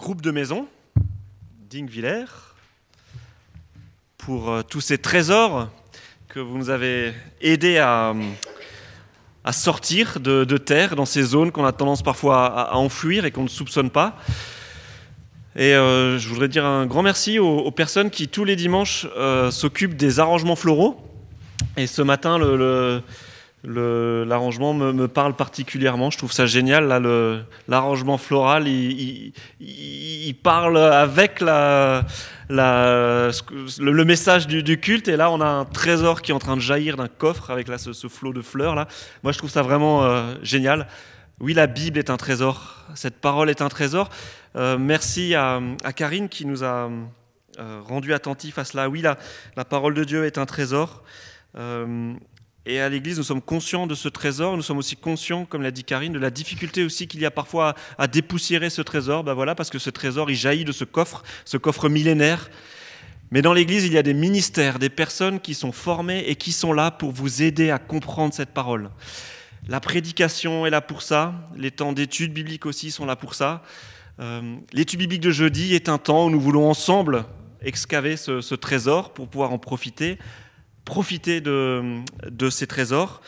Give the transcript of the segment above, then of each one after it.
groupe de maison, Dingviller, pour euh, tous ces trésors que vous nous avez aidés à, à sortir de, terre dans ces zones qu'on a tendance parfois à, enfouir et qu'on ne soupçonne pas. Et euh, je voudrais dire un grand merci aux, personnes qui tous les dimanches euh, s'occupent des arrangements floraux. Et ce matin, le- l'arrangement me, parle particulièrement. Je trouve ça génial. Là, l'arrangement floral, il, parle avec le, message du, culte. Et là, on a un trésor qui est en train de jaillir d'un coffre avec là, ce, flot de fleurs. Là. Moi, je trouve ça vraiment euh, génial. Oui, la Bible est un trésor. Cette parole est un trésor. Euh, merci à, Karine qui nous a euh, rendu attentifs à cela. Oui, la, la parole de Dieu est un trésor. Euh, et à l'Église, nous sommes conscients de ce trésor. Nous sommes aussi conscients, comme l'a dit Karine, de la difficulté aussi qu'il y a parfois à, dépoussiérer ce trésor. Ben voilà, parce que ce trésor, il jaillit de ce coffre, ce coffre millénaire. Mais dans l'Église, il y a des ministères, des personnes qui sont formées et qui sont là pour vous aider à comprendre cette parole. La prédication est là pour ça. Les temps d'études bibliques aussi sont là pour ça. Euh, L'étude biblique de jeudi est un temps où nous voulons ensemble excaver ce trésor pour pouvoir en profiter, profiter de, de ces trésors.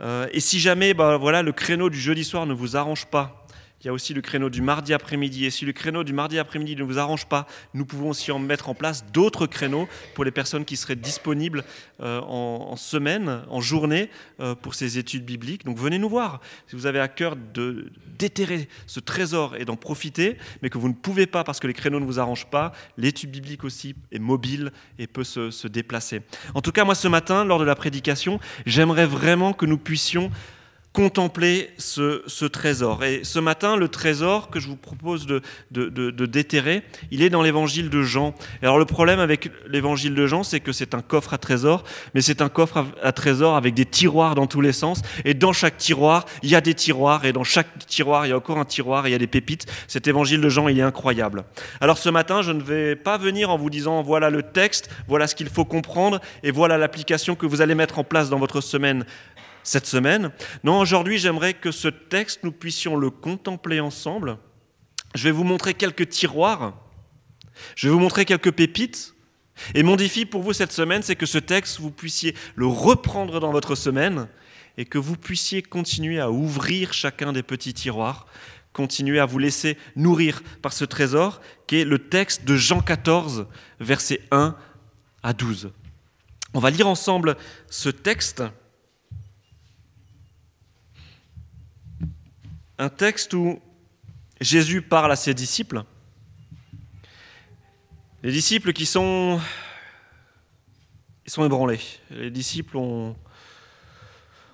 Euh, et si jamais bah, voilà, le créneau du jeudi soir ne vous arrange pas, il y a aussi le créneau du mardi après-midi. Et si le créneau du mardi après-midi ne vous arrange pas, nous pouvons aussi en mettre en place d'autres créneaux pour les personnes qui seraient disponibles euh, en, semaine, en journée, euh, pour ces études bibliques. Donc venez nous voir. Si vous avez à cœur de déterrer ce trésor et d'en profiter, mais que vous ne pouvez pas parce que les créneaux ne vous arrangent pas, l'étude biblique aussi est mobile et peut se déplacer. En tout cas, moi ce matin, lors de la prédication, j'aimerais vraiment que nous puissions contempler ce, ce trésor. Et ce matin, le trésor que je vous propose de, de, de- de déterrer, il est dans l'évangile de Jean. Et alors le problème avec l'évangile de Jean, c'est que c'est un coffre à trésor, mais c'est un coffre à, à trésor avec des tiroirs dans tous les sens. Et dans chaque tiroir, il y a des tiroirs, et dans chaque tiroir, il y a encore un tiroir, et il y a des pépites. Cet évangile de Jean, il est incroyable. Alors ce matin, je ne vais pas venir en vous disant, voilà le texte, voilà ce qu'il faut comprendre, et voilà l'application que vous allez mettre en place dans votre semaine cette semaine. Non, aujourd'hui, j'aimerais que ce texte, nous puissions le contempler ensemble. Je vais vous montrer quelques tiroirs. Je vais vous montrer quelques pépites. Et mon défi pour vous cette semaine, c'est que ce texte, vous puissiez le reprendre dans votre semaine et que vous puissiez continuer à ouvrir chacun des petits tiroirs, continuer à vous laisser nourrir par ce trésor qui est le texte de Jean 14, versets 1 à 12. On va lire ensemble ce texte. Un texte où Jésus parle à ses disciples. Les disciples qui sont, ébranlés. Les disciples ont,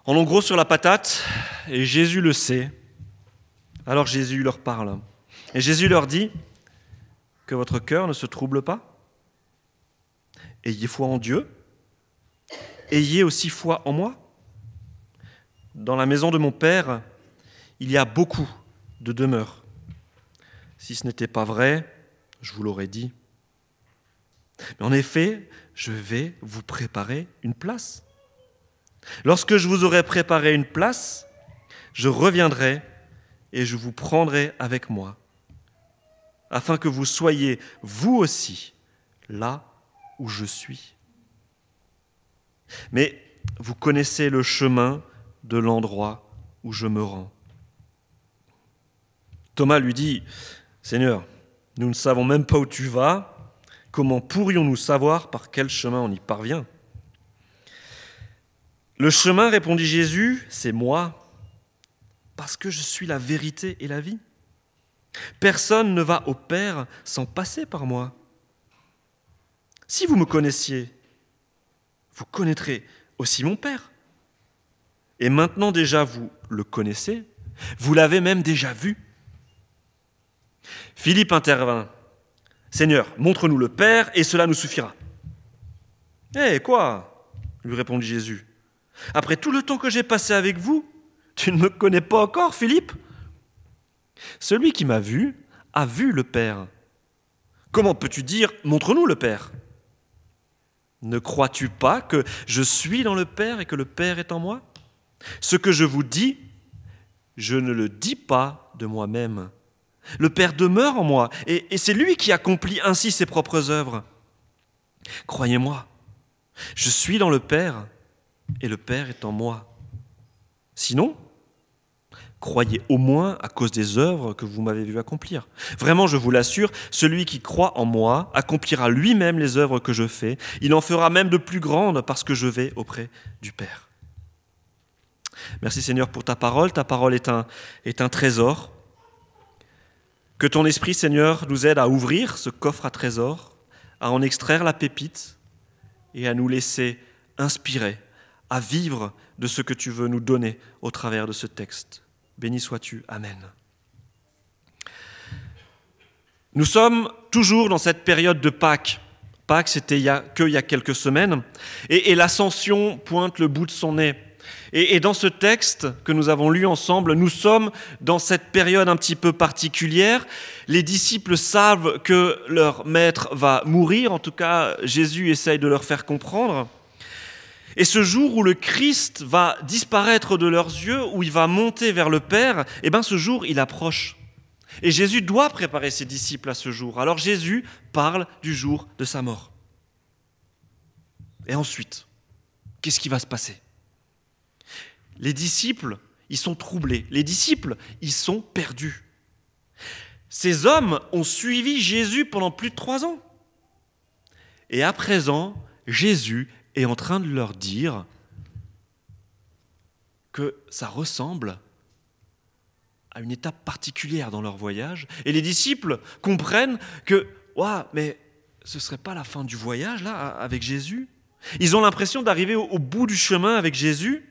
en ont gros sur la patate et Jésus le sait. Alors Jésus leur parle. Et Jésus leur dit que votre cœur ne se trouble pas. Ayez foi en Dieu. Ayez aussi foi en moi. Dans la maison de mon Père, il y a beaucoup de demeures. Si ce n'était pas vrai, je vous l'aurais dit. Mais en effet, je vais vous préparer une place. Lorsque je vous aurai préparé une place, je reviendrai et je vous prendrai avec moi, afin que vous soyez, vous aussi, là où je suis. Mais vous connaissez le chemin de l'endroit où je me rends. Thomas lui dit, Seigneur, nous ne savons même pas où tu vas, comment pourrions-nous savoir par quel chemin on y parvient? Le chemin, répondit Jésus, c'est moi, parce que je suis la vérité et la vie. Personne ne va au Père sans passer par moi. Si vous me connaissiez, vous connaîtrez aussi mon Père. Et maintenant déjà vous le connaissez, vous l'avez même déjà vu. Philippe intervint. Seigneur, montre-nous le Père et cela nous suffira. Eh quoi? lui répondit Jésus. Après tout le temps que j'ai passé avec vous, tu ne me connais pas encore, Philippe? Celui qui m'a vu a vu le Père. Comment peux-tu dire montre-nous le Père? Ne crois-tu pas que je suis dans le Père et que le Père est en moi? Ce que je vous dis, je ne le dis pas de moi-même Le Père demeure en moi, et, c'est lui qui accomplit ainsi ses propres œuvres. Croyez-moi, je suis dans le Père, et le Père est en moi. Sinon, croyez au moins à cause des œuvres que vous m'avez vu accomplir. Vraiment, je vous l'assure, celui qui croit en moi accomplira lui-même les œuvres que je fais. Il en fera même de plus grandes parce que je vais auprès du Père. Merci Seigneur pour ta parole. Ta parole est un, est un trésor. Que ton esprit, Seigneur, nous aide à ouvrir ce coffre à trésor, à en extraire la pépite et à nous laisser inspirer, à vivre de ce que tu veux nous donner au travers de ce texte. Béni sois-tu. Amen. Nous sommes toujours dans cette période de Pâques. Pâques, c'était que il y a quelques semaines, et l'ascension pointe le bout de son nez. Et, dans ce texte que nous avons lu ensemble, nous sommes dans cette période un petit peu particulière. Les disciples savent que leur maître va mourir, en tout cas Jésus essaye de leur faire comprendre. Et ce jour où le Christ va disparaître de leurs yeux, où il va monter vers le Père, eh bien ce jour, il approche. Et Jésus doit préparer ses disciples à ce jour. Alors Jésus parle du jour de sa mort. Et ensuite, qu'est-ce qui va se passer? Les disciples, ils sont troublés. Les disciples, ils sont perdus. Ces hommes ont suivi Jésus pendant plus de trois ans. Et à présent, Jésus est en train de leur dire que ça ressemble à une étape particulière dans leur voyage. Et les disciples comprennent que, ouais, mais ce ne serait pas la fin du voyage, là, avec Jésus? Ils ont l'impression d'arriver au bout du chemin avec Jésus.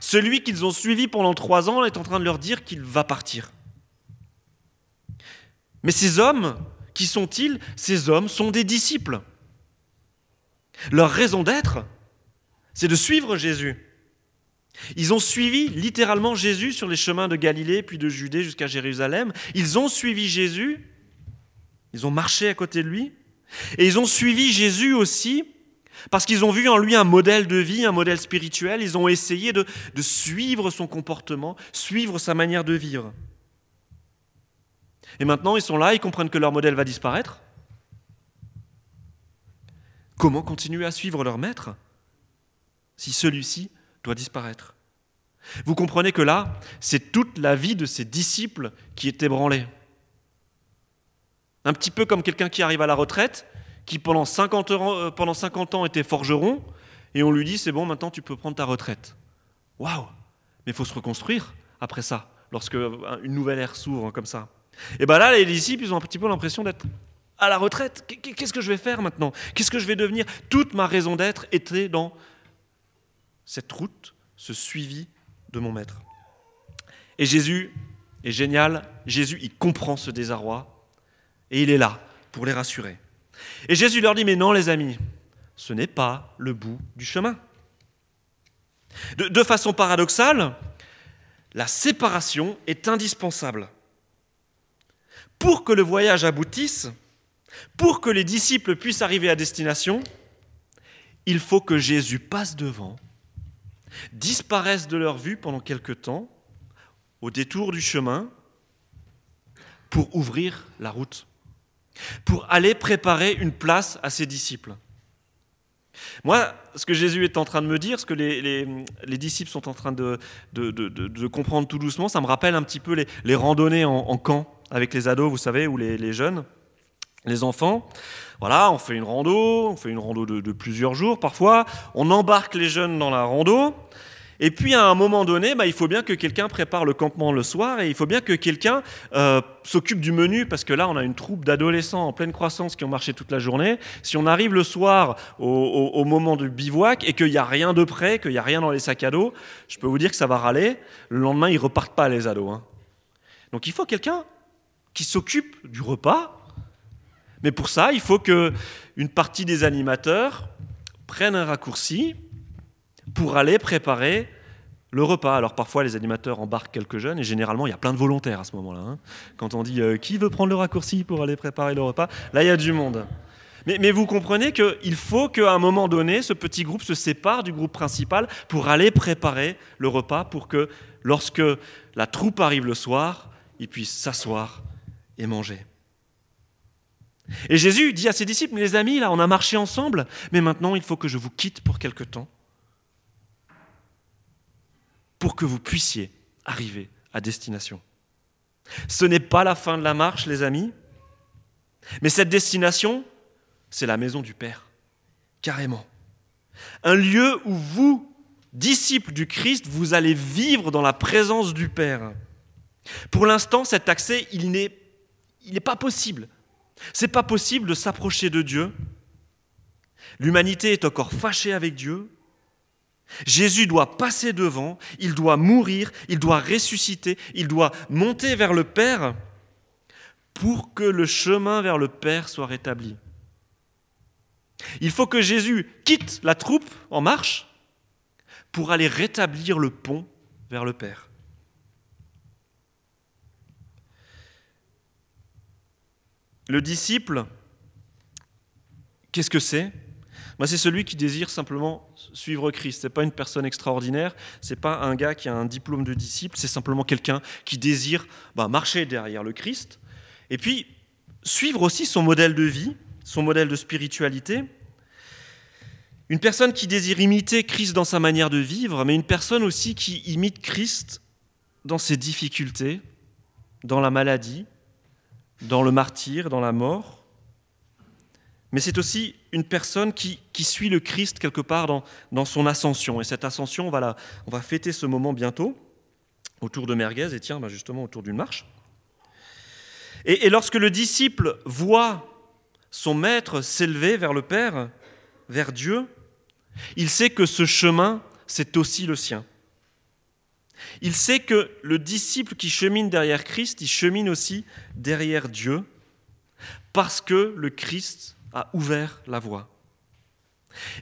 Celui qu'ils ont suivi pendant trois ans est en train de leur dire qu'il va partir. Mais ces hommes, qui sont-ils? Ces hommes sont des disciples. Leur raison d'être, c'est de suivre Jésus. Ils ont suivi littéralement Jésus sur les chemins de Galilée, puis de Judée jusqu'à Jérusalem. Ils ont suivi Jésus, ils ont marché à côté de lui, et ils ont suivi Jésus aussi parce qu'ils ont vu en lui un modèle de vie, un modèle spirituel, ils ont essayé de, suivre son comportement, suivre sa manière de vivre. Et maintenant, ils sont là, ils comprennent que leur modèle va disparaître. Comment continuer à suivre leur maître si celui-ci doit disparaître? Vous comprenez que là, c'est toute la vie de ses disciples qui est ébranlée. Un petit peu comme quelqu'un qui arrive à la retraite qui pendant 50 ans, euh, pendant 50 ans était forgeron, et on lui dit c'est bon, maintenant tu peux prendre ta retraite. Waouh Mais il faut se reconstruire après ça, lorsque euh, une nouvelle ère s'ouvre comme ça. Et bien là, les disciples, ils ont un petit peu l'impression d'être à la retraite. Qu'est-ce que je vais faire maintenant? Qu'est-ce que je vais devenir? Toute ma raison d'être était dans cette route, ce suivi de mon maître. Et Jésus est génial. Jésus, il comprend ce désarroi et il est là pour les rassurer. Et Jésus leur dit, mais non les amis, ce n'est pas le bout du chemin. De, façon paradoxale, la séparation est indispensable. Pour que le voyage aboutisse, pour que les disciples puissent arriver à destination, il faut que Jésus passe devant, disparaisse de leur vue pendant quelque temps, au détour du chemin, pour ouvrir la route pour aller préparer une place à ses disciples. Moi, ce que Jésus est en train de me dire, ce que les, disciples sont en train de, comprendre tout doucement, ça me rappelle un petit peu les, randonnées en, camp avec les ados, vous savez, ou les, jeunes, les enfants. Voilà, on fait une rando, on fait une rando de, plusieurs jours parfois, on embarque les jeunes dans la rando, et puis à un moment donné, bah, il faut bien que quelqu'un prépare le campement le soir et il faut bien que quelqu'un euh, s'occupe du menu parce que là, on a une troupe d'adolescents en pleine croissance qui ont marché toute la journée. Si on arrive le soir au, moment du bivouac et qu'il n'y a rien de prêt, qu'il n'y a rien dans les sacs à dos, je peux vous dire que ça va râler. Le lendemain, ils repartent pas les ados. Hein. Donc il faut quelqu'un qui s'occupe du repas. Mais pour ça, il faut que une partie des animateurs prennent un raccourci pour aller préparer le repas. Alors parfois les animateurs embarquent quelques jeunes et généralement il y a plein de volontaires à ce moment-là. Hein. Quand on dit euh, qui veut prendre le raccourci pour aller préparer le repas, là il y a du monde. Mais, vous comprenez qu'il faut qu'à un moment donné, ce petit groupe se sépare du groupe principal pour aller préparer le repas pour que lorsque la troupe arrive le soir, ils puissent s'asseoir et manger. Et Jésus dit à ses disciples, les amis, là, on a marché ensemble, mais maintenant il faut que je vous quitte pour quelque temps, pour que vous puissiez arriver à destination. Ce n'est pas la fin de la marche, les amis, mais cette destination, c'est la maison du Père, carrément. Un lieu où vous, disciples du Christ, vous allez vivre dans la présence du Père. Pour l'instant, cet accès, il n'est, pas possible. C'est pas possible de s'approcher de Dieu. L'humanité est encore fâchée avec Dieu. Jésus doit passer devant, il doit mourir, il doit ressusciter, il doit monter vers le Père pour que le chemin vers le Père soit rétabli. Il faut que Jésus quitte la troupe en marche pour aller rétablir le pont vers le Père. Le disciple, qu'est-ce que c'est? C'est celui qui désire simplement suivre Christ. Ce n'est pas une personne extraordinaire, ce n'est pas un gars qui a un diplôme de disciple, c'est simplement quelqu'un qui désire bah, marcher derrière le Christ et puis suivre aussi son modèle de vie, son modèle de spiritualité. Une personne qui désire imiter Christ dans sa manière de vivre, mais une personne aussi qui imite Christ dans ses difficultés, dans la maladie, dans le martyr, dans la mort. Mais c'est aussi une personne qui, suit le Christ quelque part dans, son ascension. Et cette ascension, on va, on va fêter ce moment bientôt, autour de Merguez, et tiens, ben justement autour d'une marche. Et, et lorsque le disciple voit son maître s'élever vers le Père, vers Dieu, il sait que ce chemin, c'est aussi le sien. Il sait que le disciple qui chemine derrière Christ, il chemine aussi derrière Dieu, parce que le Christ a ouvert la voie.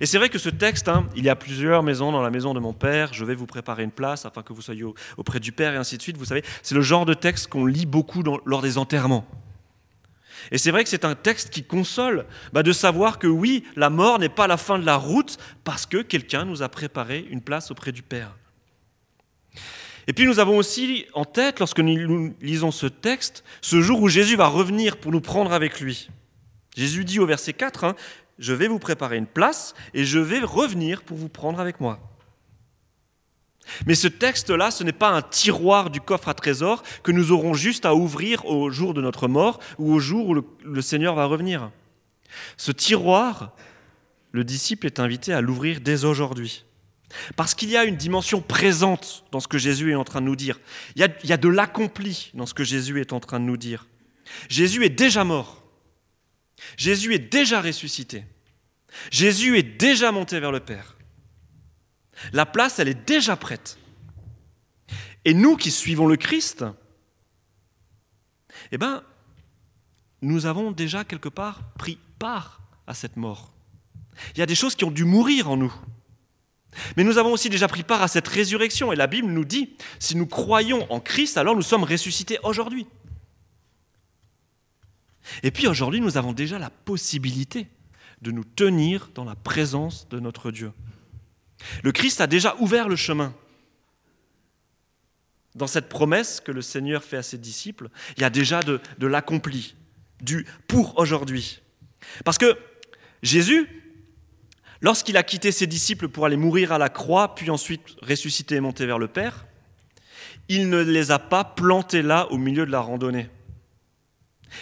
Et c'est vrai que ce texte, hein, il y a plusieurs maisons dans la maison de mon Père, je vais vous préparer une place afin que vous soyez auprès du Père et ainsi de suite. Vous savez, c'est le genre de texte qu'on lit beaucoup lors des enterrements. Et c'est vrai que c'est un texte qui console bah, de savoir que oui, la mort n'est pas la fin de la route parce que quelqu'un nous a préparé une place auprès du Père. Et puis nous avons aussi en tête, lorsque nous lisons ce texte, ce jour où Jésus va revenir pour nous prendre avec lui. Jésus dit au verset 4, hein, Je vais vous préparer une place et je vais revenir pour vous prendre avec moi. Mais ce texte-là, ce n'est pas un tiroir du coffre à trésors que nous aurons juste à ouvrir au jour de notre mort ou au jour où le Seigneur va revenir. Ce tiroir, le disciple est invité à l'ouvrir dès aujourd'hui. Parce qu'il y a une dimension présente dans ce que Jésus est en train de nous dire. Il y a, de l'accompli dans ce que Jésus est en train de nous dire. Jésus est déjà mort. Jésus est déjà ressuscité. Jésus est déjà monté vers le Père. La place, elle est déjà prête. Et nous qui suivons le Christ, eh bien, nous avons déjà quelque part pris part à cette mort. Il y a des choses qui ont dû mourir en nous. Mais nous avons aussi déjà pris part à cette résurrection. Et la Bible nous dit, si nous croyons en Christ, alors nous sommes ressuscités aujourd'hui. Et puis aujourd'hui, nous avons déjà la possibilité de nous tenir dans la présence de notre Dieu. Le Christ a déjà ouvert le chemin. Dans cette promesse que le Seigneur fait à ses disciples, il y a déjà de, l'accompli, du pour aujourd'hui. Parce que Jésus, Lorsqu'il a quitté ses disciples pour aller mourir à la croix, puis ensuite ressusciter et monter vers le Père, il ne les a pas plantés là au milieu de la randonnée.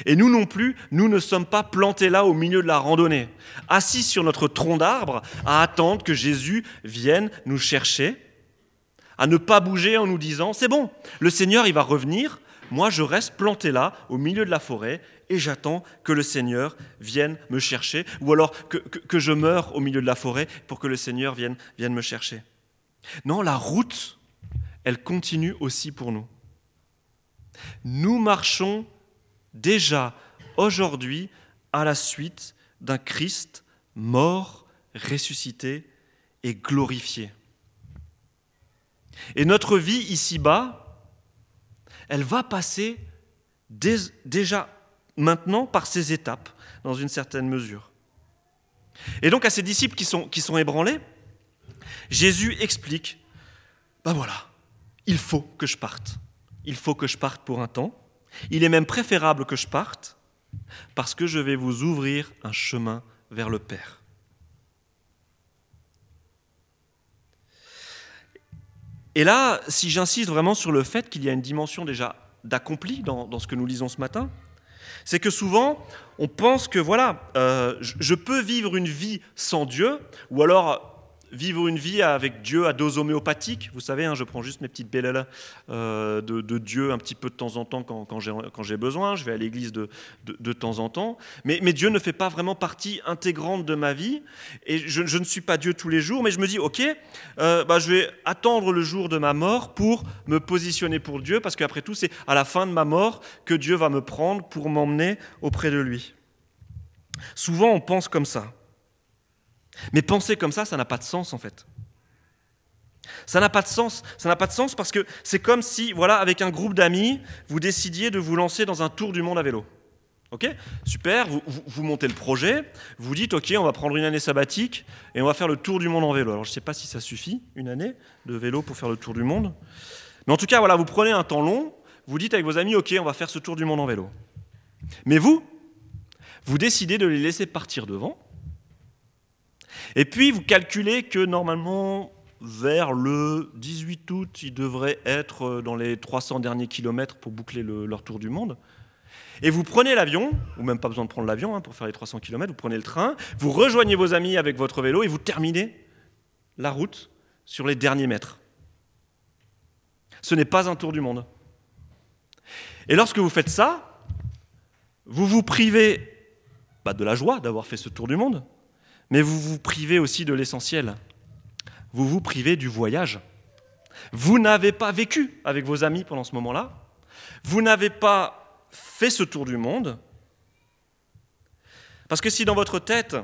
Et nous non plus, nous ne sommes pas plantés là au milieu de la randonnée, assis sur notre tronc d'arbre à attendre que Jésus vienne nous chercher, à ne pas bouger en nous disant, c'est bon, le Seigneur, il va revenir, moi je reste planté là au milieu de la forêt et j'attends que le Seigneur vienne me chercher, ou alors que, je meure au milieu de la forêt pour que le Seigneur vienne, vienne me chercher. Non, la route, elle continue aussi pour nous. Nous marchons déjà aujourd'hui à la suite d'un Christ mort, ressuscité et glorifié. Et notre vie ici-bas, elle va passer déjà maintenant par ces étapes, dans une certaine mesure. Et donc à ces disciples qui sont, qui sont ébranlés, Jésus explique, ben voilà, il faut que je parte. Il faut que je parte pour un temps. Il est même préférable que je parte parce que je vais vous ouvrir un chemin vers le Père. Et là, si j'insiste vraiment sur le fait qu'il y a une dimension déjà d'accompli dans, ce que nous lisons ce matin, c'est que souvent, on pense que voilà, euh, je peux vivre une vie sans Dieu, ou alors vivre une vie avec Dieu à dose homéopathique. Vous savez, hein, je prends juste mes petites belles euh, de, Dieu un petit peu de temps en temps quand, j'ai besoin. Je vais à l'église de, de, temps en temps. Mais, Dieu ne fait pas vraiment partie intégrante de ma vie. Et je, je ne suis pas Dieu tous les jours. Mais je me dis, OK, euh, bah, je vais attendre le jour de ma mort pour me positionner pour Dieu. Parce qu'après tout, c'est à la fin de ma mort que Dieu va me prendre pour m'emmener auprès de lui. Souvent, on pense comme ça. Mais penser comme ça, ça n'a pas de sens en fait. Ça n'a pas de sens. Ça n'a pas de sens parce que c'est comme si, voilà, avec un groupe d'amis, vous décidiez de vous lancer dans un tour du monde à vélo. Ok? Super, vous, vous, montez le projet, vous dites, ok, on va prendre une année sabbatique et on va faire le tour du monde en vélo. Alors je ne sais pas si ça suffit, une année de vélo pour faire le tour du monde. Mais en tout cas, voilà, vous prenez un temps long, vous dites avec vos amis, ok, on va faire ce tour du monde en vélo. Mais vous, vous décidez de les laisser partir devant et puis, vous calculez que normalement, vers le 18 août, ils devraient être euh, dans les 300 derniers kilomètres pour boucler leur tour du monde. Et vous prenez l'avion, ou même pas besoin de prendre l'avion hein, pour faire les 300 km, vous prenez le train, vous rejoignez vos amis avec votre vélo et vous terminez la route sur les derniers mètres. Ce n'est pas un tour du monde. Et lorsque vous faites ça, vous vous privez bah, de la joie d'avoir fait ce tour du monde, mais vous vous privez aussi de l'essentiel. Vous vous privez du voyage. Vous n'avez pas vécu avec vos amis pendant ce moment-là. Vous n'avez pas fait ce tour du monde. Parce que si dans votre tête,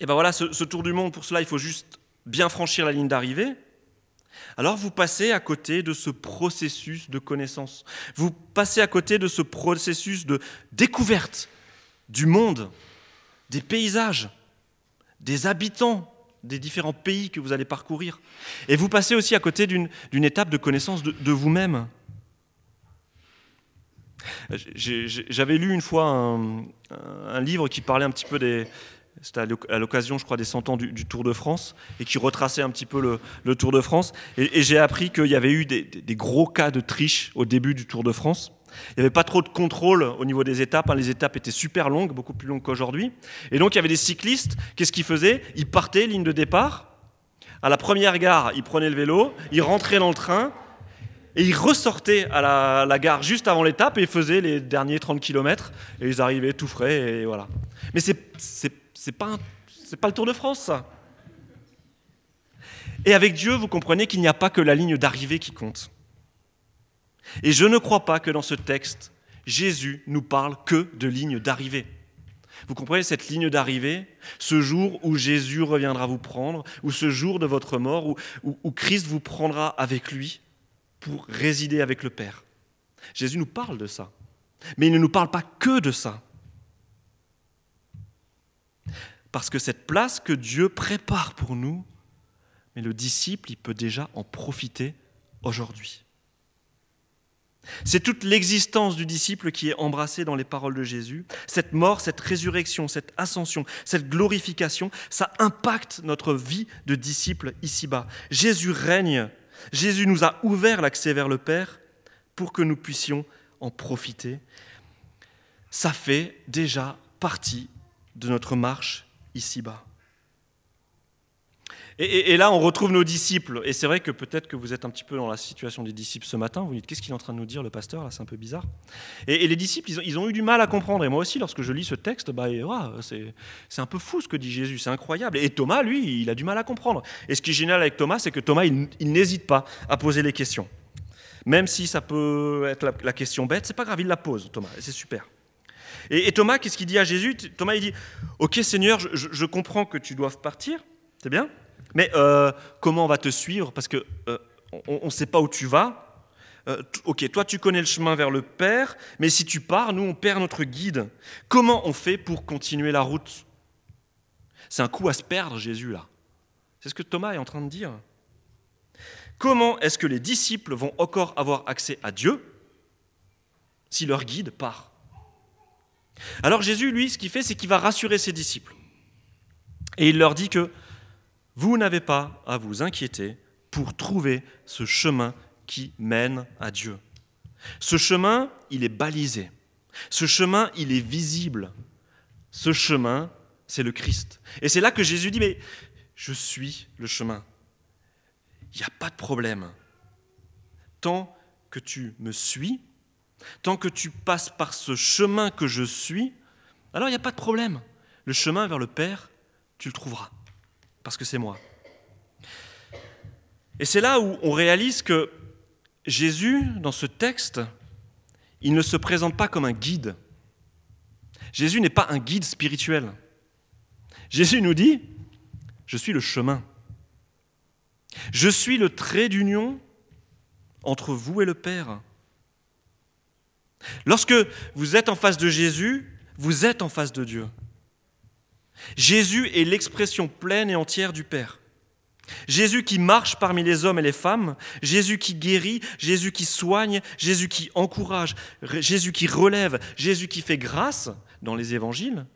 eh ben voilà, ce tour du monde, pour cela, il faut juste bien franchir la ligne d'arrivée, alors vous passez à côté de ce processus de connaissance. Vous passez à côté de ce processus de découverte du monde, des paysages, des habitants des différents pays que vous allez parcourir. Et vous passez aussi à côté d'une étape de connaissance de, vous-même. J'avais lu une fois un, livre qui parlait un petit peu des... C'était à l'occasion, je crois, des 100 ans du, Tour de France, et qui retraçait un petit peu le, Tour de France. Et, j'ai appris qu'il y avait eu des, des gros cas de triche au début du Tour de France. Il n'y avait pas trop de contrôle au niveau des étapes. Hein. Les étapes étaient super longues, beaucoup plus longues qu'aujourd'hui. Et donc, il y avait des cyclistes. Qu'est-ce qu'ils faisaient? Ils partaient, ligne de départ. À la première gare, ils prenaient le vélo, ils rentraient dans le train, et ils ressortaient à la, gare juste avant l'étape et ils faisaient les derniers 30 km. Et ils arrivaient tout frais, et voilà. Mais c'est, pas, pas le Tour de France, ça. Et avec Dieu, vous comprenez qu'il n'y a pas que la ligne d'arrivée qui compte. Et je ne crois pas que dans ce texte, Jésus nous parle que de ligne d'arrivée. Vous comprenez cette ligne d'arrivée Ce jour où Jésus reviendra vous prendre, ou ce jour de votre mort, où, Christ vous prendra avec lui pour résider avec le Père. Jésus nous parle de ça. Mais il ne nous parle pas que de ça. Parce que cette place que Dieu prépare pour nous, mais le disciple, il peut déjà en profiter aujourd'hui. C'est toute l'existence du disciple qui est embrassée dans les paroles de Jésus. Cette mort, cette résurrection, cette ascension, cette glorification, ça impacte notre vie de disciple ici-bas. Jésus règne. Jésus nous a ouvert l'accès vers le Père pour que nous puissions en profiter. Ça fait déjà partie de notre marche ici-bas. Et, là, on retrouve nos disciples. Et c'est vrai que peut-être que vous êtes un petit peu dans la situation des disciples ce matin. Vous dites, qu'est-ce qu'il est en train de nous dire, le pasteur Là, c'est un peu bizarre. Et, les disciples, ils ont, eu du mal à comprendre. Et moi aussi, lorsque je lis ce texte, bah, c'est un peu fou ce que dit Jésus. C'est incroyable. Et Thomas, lui, il a du mal à comprendre. Et ce qui est génial avec Thomas, c'est que Thomas, il, n'hésite pas à poser les questions. Même si ça peut être la, question bête, c'est pas grave, il la pose, Thomas. C'est super. Et, Thomas, qu'est-ce qu'il dit à Jésus? Thomas, il dit Ok, Seigneur, je, comprends que tu doives partir. C'est bien mais euh, comment on va te suivre? Parce que euh, on ne sait pas où tu vas. Euh, ok, toi tu connais le chemin vers le Père, mais si tu pars, nous on perd notre guide. Comment on fait pour continuer la route? C'est un coup à se perdre, Jésus, là. C'est ce que Thomas est en train de dire. Comment est-ce que les disciples vont encore avoir accès à Dieu si leur guide part? Alors Jésus, lui, ce qu'il fait, c'est qu'il va rassurer ses disciples. Et il leur dit que vous n'avez pas à vous inquiéter pour trouver ce chemin qui mène à Dieu. Ce chemin, il est balisé. Ce chemin, il est visible. Ce chemin, c'est le Christ. Et c'est là que Jésus dit, mais je suis le chemin. Il n'y a pas de problème. Tant que tu me suis, tant que tu passes par ce chemin que je suis, alors il n'y a pas de problème. Le chemin vers le Père, tu le trouveras, parce que c'est moi. Et c'est là où on réalise que Jésus, dans ce texte, il ne se présente pas comme un guide. Jésus n'est pas un guide spirituel. Jésus nous dit, je suis le chemin. Je suis le trait d'union entre vous et le Père. Lorsque vous êtes en face de Jésus, vous êtes en face de Dieu. Jésus est l'expression pleine et entière du Père. Jésus qui marche parmi les hommes et les femmes, Jésus qui guérit, Jésus qui soigne, Jésus qui encourage, Jésus qui relève, Jésus qui fait grâce dans les évangiles,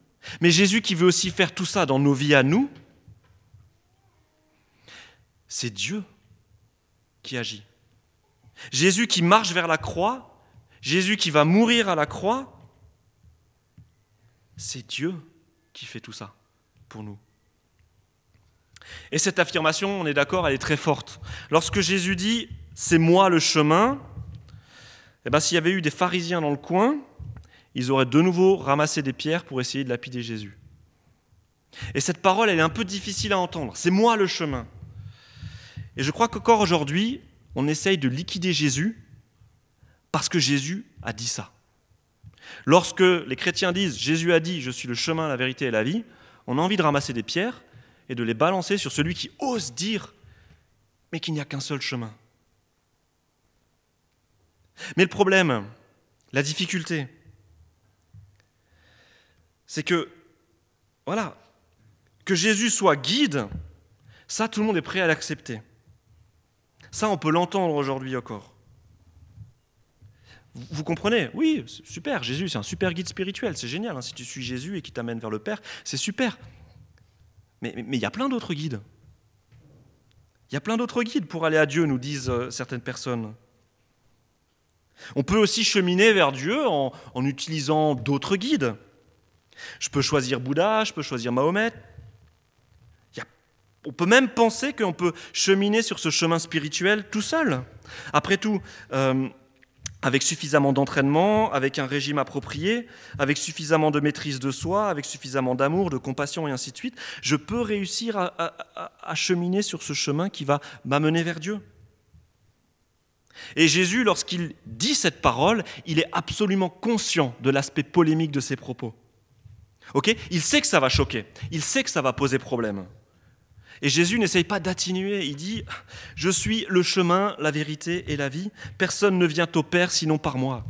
mais Jésus qui veut aussi faire tout ça dans nos vies à nous, c'est Dieu qui agit. Jésus qui marche vers la croix, Jésus qui va mourir à la croix, c'est Dieu qui fait tout ça nous. Et cette affirmation, on est d'accord, elle est très forte. Lorsque Jésus dit C'est moi le chemin, eh ben, s'il y avait eu des pharisiens dans le coin, ils auraient de nouveau ramassé des pierres pour essayer de lapider Jésus. Et cette parole, elle est un peu difficile à entendre. C'est moi le chemin. Et je crois qu'encore aujourd'hui, on essaye de liquider Jésus parce que Jésus a dit ça. Lorsque les chrétiens disent Jésus a dit je suis le chemin, la vérité et la vie, on a envie de ramasser des pierres et de les balancer sur celui qui ose dire mais qu'il n'y a qu'un seul chemin. Mais le problème, la difficulté, c'est que, voilà, que Jésus soit guide, ça tout le monde est prêt à l'accepter. Ça on peut l'entendre aujourd'hui encore. Vous comprenez Oui, super, Jésus c'est un super guide spirituel, c'est génial. Hein. si tu suis Jésus et qui t'amène vers le Père, c'est super. Mais il y a plein d'autres guides. Il y a plein d'autres guides pour aller à Dieu, nous disent euh, certaines personnes. On peut aussi cheminer vers Dieu en, utilisant d'autres guides. Je peux choisir Bouddha, je peux choisir Mahomet. on peut même penser qu'on peut cheminer sur ce chemin spirituel tout seul. Après tout, euh, avec suffisamment d'entraînement, avec un régime approprié, avec suffisamment de maîtrise de soi, avec suffisamment d'amour, de compassion et ainsi de suite, je peux réussir à, cheminer sur ce chemin qui va m'amener vers Dieu. Et Jésus, lorsqu'il dit cette parole, il est absolument conscient de l'aspect polémique de ses propos. Il sait que ça va choquer, il sait que ça va poser problème. Et Jésus n'essaye pas d'atténuer, il dit, je suis le chemin, la vérité et la vie, personne ne vient au Père sinon par moi.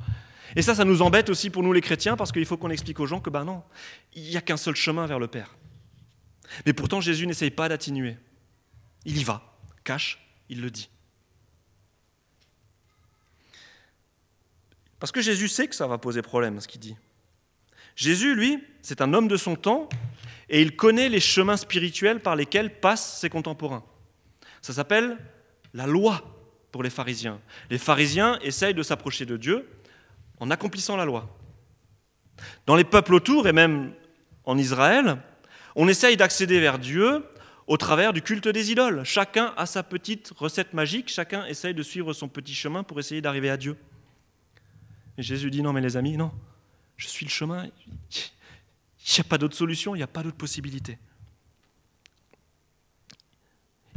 Et ça, ça nous embête aussi pour nous les chrétiens, parce qu'il faut qu'on explique aux gens que, ben non, il n'y a qu'un seul chemin vers le Père. Mais pourtant, Jésus n'essaye pas d'atténuer. Il y va, cache, il le dit. Parce que Jésus sait que ça va poser problème, ce qu'il dit. Jésus, lui, c'est un homme de son temps, et il connaît les chemins spirituels par lesquels passent ses contemporains. Ça s'appelle la loi pour les pharisiens. Les pharisiens essayent de s'approcher de Dieu en accomplissant la loi. Dans les peuples autour, et même en Israël, on essaye d'accéder vers Dieu au travers du culte des idoles. Chacun a sa petite recette magique, chacun essaye de suivre son petit chemin pour essayer d'arriver à Dieu. Et Jésus dit, non mais les amis, non, je suis le chemin, il n'y a pas d'autre solution, il n'y a pas d'autre possibilité.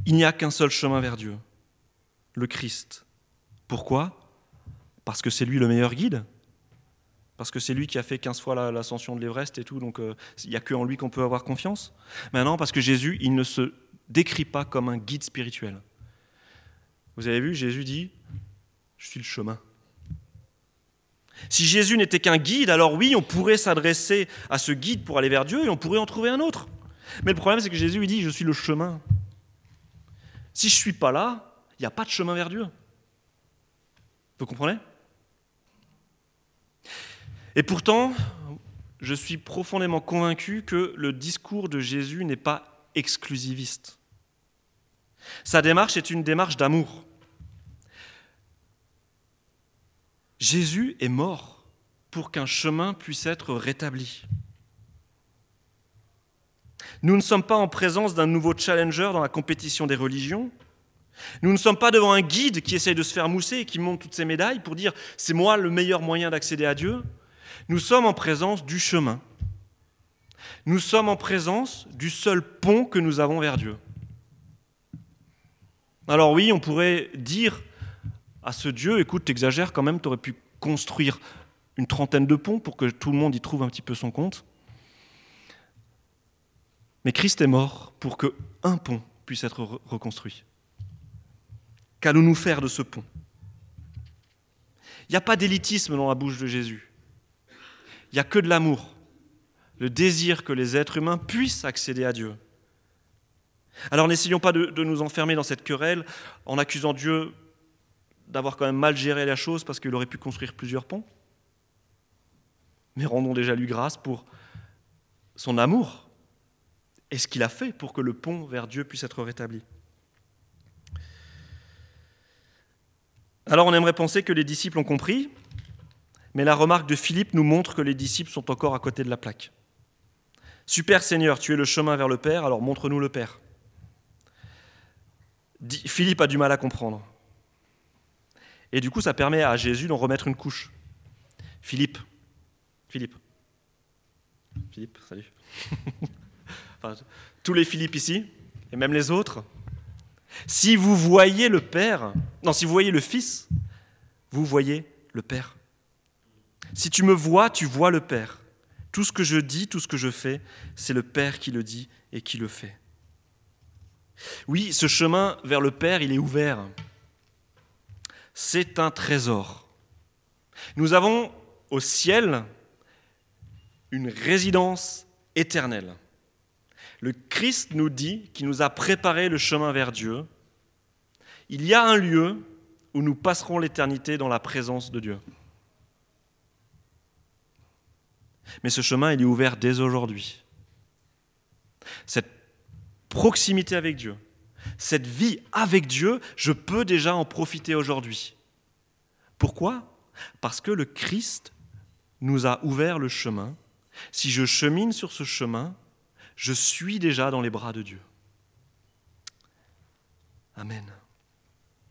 Il n'y a qu'un seul chemin vers Dieu, le Christ. Pourquoi? Parce que c'est lui le meilleur guide Parce que c'est lui qui a fait 15 fois l'ascension de l'Everest et tout, donc euh, il n'y a qu'en lui qu'on peut avoir confiance Maintenant, parce que Jésus, il ne se décrit pas comme un guide spirituel. Vous avez vu, Jésus dit, je suis le chemin. Si Jésus n'était qu'un guide, alors oui, on pourrait s'adresser à ce guide pour aller vers Dieu et on pourrait en trouver un autre. Mais le problème, c'est que Jésus lui dit, je suis le chemin. Si je ne suis pas là, il n'y a pas de chemin vers Dieu. Vous comprenez? Et pourtant, je suis profondément convaincu que le discours de Jésus n'est pas exclusiviste. Sa démarche est une démarche d'amour. Jésus est mort pour qu'un chemin puisse être rétabli. Nous ne sommes pas en présence d'un nouveau challenger dans la compétition des religions. Nous ne sommes pas devant un guide qui essaye de se faire mousser et qui monte toutes ses médailles pour dire c'est moi le meilleur moyen d'accéder à Dieu. Nous sommes en présence du chemin. Nous sommes en présence du seul pont que nous avons vers Dieu. Alors oui, on pourrait dire à ce Dieu, écoute, t'exagères quand même, tu aurais pu construire une trentaine de ponts pour que tout le monde y trouve un petit peu son compte. Mais Christ est mort pour que un pont puisse être reconstruit. Qu'allons-nous faire de ce pont? Il n'y a pas d'élitisme dans la bouche de Jésus. Il n'y a que de l'amour, le désir que les êtres humains puissent accéder à Dieu. Alors n'essayons pas de, nous enfermer dans cette querelle en accusant Dieu d'avoir quand même mal géré la chose parce qu'il aurait pu construire plusieurs ponts. Mais rendons déjà lui grâce pour son amour et ce qu'il a fait pour que le pont vers Dieu puisse être rétabli. Alors on aimerait penser que les disciples ont compris, mais la remarque de Philippe nous montre que les disciples sont encore à côté de la plaque. Super Seigneur, tu es le chemin vers le Père, alors montre-nous le Père. Philippe a du mal à comprendre. Et du coup, ça permet à Jésus d'en remettre une couche. Philippe, Philippe, Philippe, salut. enfin, tous les Philippes ici, et même les autres, si vous voyez le Père, non, si vous voyez le Fils, vous voyez le Père. Si tu me vois, tu vois le Père. Tout ce que je dis, tout ce que je fais, c'est le Père qui le dit et qui le fait. Oui, ce chemin vers le Père, il est ouvert. C'est un trésor. Nous avons au ciel une résidence éternelle. Le Christ nous dit qu'il nous a préparé le chemin vers Dieu. Il y a un lieu où nous passerons l'éternité dans la présence de Dieu. Mais ce chemin, est ouvert dès aujourd'hui. Cette proximité avec Dieu, cette vie avec Dieu, je peux déjà en profiter aujourd'hui. Pourquoi? Parce que le Christ nous a ouvert le chemin. Si je chemine sur ce chemin, je suis déjà dans les bras de Dieu. Amen.